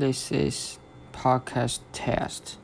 This is podcast test.